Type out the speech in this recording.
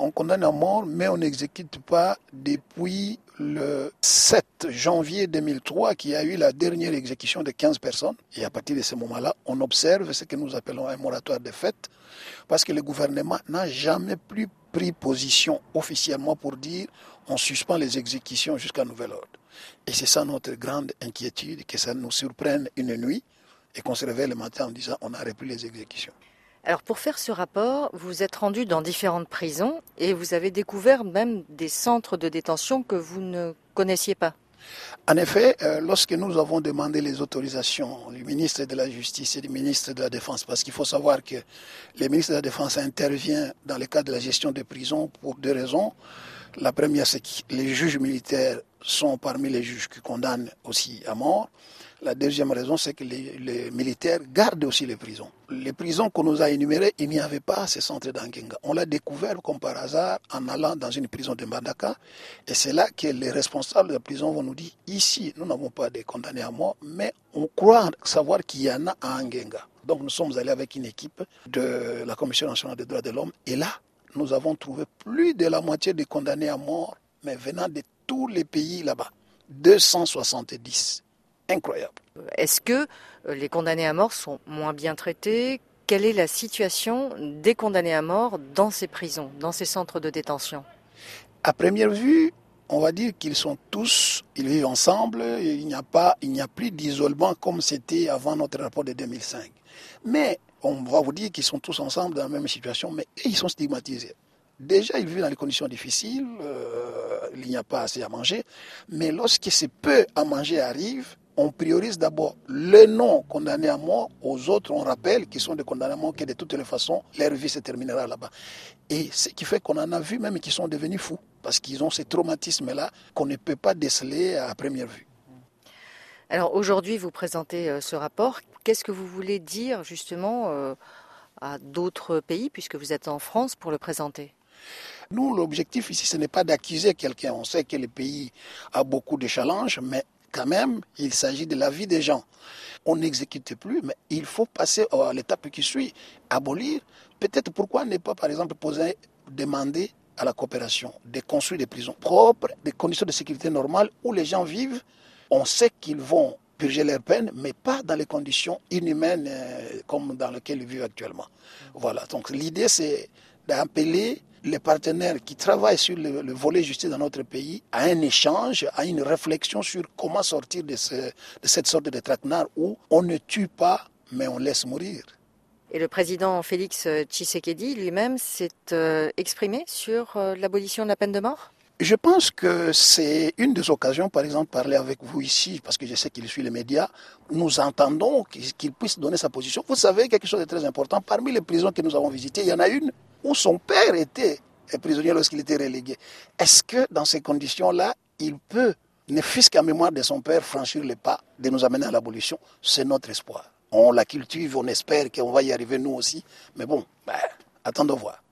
On condamne à mort, mais on n'exécute pas depuis le 7 janvier 2003 qui a eu la dernière exécution de 15 personnes. Et à partir de ce moment-là, on observe ce que nous appelons un moratoire de fait, parce que le gouvernement n'a jamais plus pris position officiellement pour dire on suspend les exécutions jusqu'à nouvel ordre. Et c'est ça notre grande inquiétude, que ça nous surprenne une nuit et qu'on se réveille le matin en disant on a repris les exécutions. Alors pour faire ce rapport, vous êtes rendu dans différentes prisons et vous avez découvert même des centres de détention que vous ne connaissiez pas. En effet, euh, lorsque nous avons demandé les autorisations du ministre de la Justice et du ministre de la Défense, parce qu'il faut savoir que le ministre de la Défense intervient dans le cadre de la gestion des prisons pour deux raisons. La première, c'est que les juges militaires sont parmi les juges qui condamnent aussi à mort. La deuxième raison, c'est que les, militaires gardent aussi les prisons. Les prisons qu'on nous a énumérées, il n'y avait pas ces centres d'Angenga. On l'a découvert comme par hasard en allant dans une prison de Mbandaka. Et c'est là que les responsables de la prison vont nous dire, ici, nous n'avons pas de condamnés à mort, mais on croit savoir qu'il y en a à Angenga. Donc nous sommes allés avec une équipe de la Commission nationale des droits de l'homme. Et là, nous avons trouvé plus de la moitié des condamnés à mort, mais venant de tous les pays là-bas. 270 incroyable. Est-ce que euh, les condamnés à mort sont moins bien traités? Quelle est la situation des condamnés à mort dans ces prisons, dans ces centres de détention? À première vue, on va dire qu'ils sont tous, ils vivent ensemble, il n'y a pas, il n'y a plus d'isolement comme c'était avant notre rapport de 2005. Mais on va vous dire qu'ils sont tous ensemble dans la même situation, mais ils sont stigmatisés. Déjà, ils vivent dans des conditions difficiles, euh, il n'y a pas assez à manger, mais lorsque ce peu à manger arrive, on priorise d'abord les non condamnés à mort, aux autres on rappelle qu'ils sont des condamnés à mort, que de toutes les façons, leur vie se terminera là-bas. Et ce qui fait qu'on en a vu même qui sont devenus fous, parce qu'ils ont ces traumatismes-là qu'on ne peut pas déceler à première vue. Alors aujourd'hui, vous présentez euh, ce rapport. Qu'est-ce que vous voulez dire justement euh, à d'autres pays, puisque vous êtes en France, pour le présenter? Nous, l'objectif ici, ce n'est pas d'accuser quelqu'un. On sait que le pays a beaucoup de challenges, mais quand même, il s'agit de la vie des gens. On n'exécute plus, mais il faut passer à l'étape qui suit, abolir. Peut-être pourquoi ne pas, par exemple, poser, demander à la coopération de construire des prisons propres, des conditions de sécurité normales où les gens vivent. On sait qu'ils vont purger leur peine, mais pas dans les conditions inhumaines euh, comme dans lesquelles ils vivent actuellement. Voilà. Donc l'idée, c'est d'appeler les partenaires qui travaillent sur le, volet justice dans notre pays à un échange, à une réflexion sur comment sortir de, cette sorte de traquenard où on ne tue pas, mais on laisse mourir. Et le président Félix Tshisekedi lui-même s'est euh, exprimé sur euh, l'abolition de la peine de mort? Je pense que c'est une des occasions, par exemple, parler avec vous ici, parce que je sais qu'il suit les médias, nous entendons qu'il puisse donner sa position. Vous savez quelque chose de très important, parmi les prisons que nous avons visitées, il y en a une où son père était prisonnier lorsqu'il était relégué. Est-ce que dans ces conditions-là, il peut, ne fût-ce qu'en mémoire de son père, franchir le pas de nous amener à l'abolition? C'est notre espoir. On la cultive, on espère qu'on va y arriver nous aussi. Mais bon, ben, attendons voir.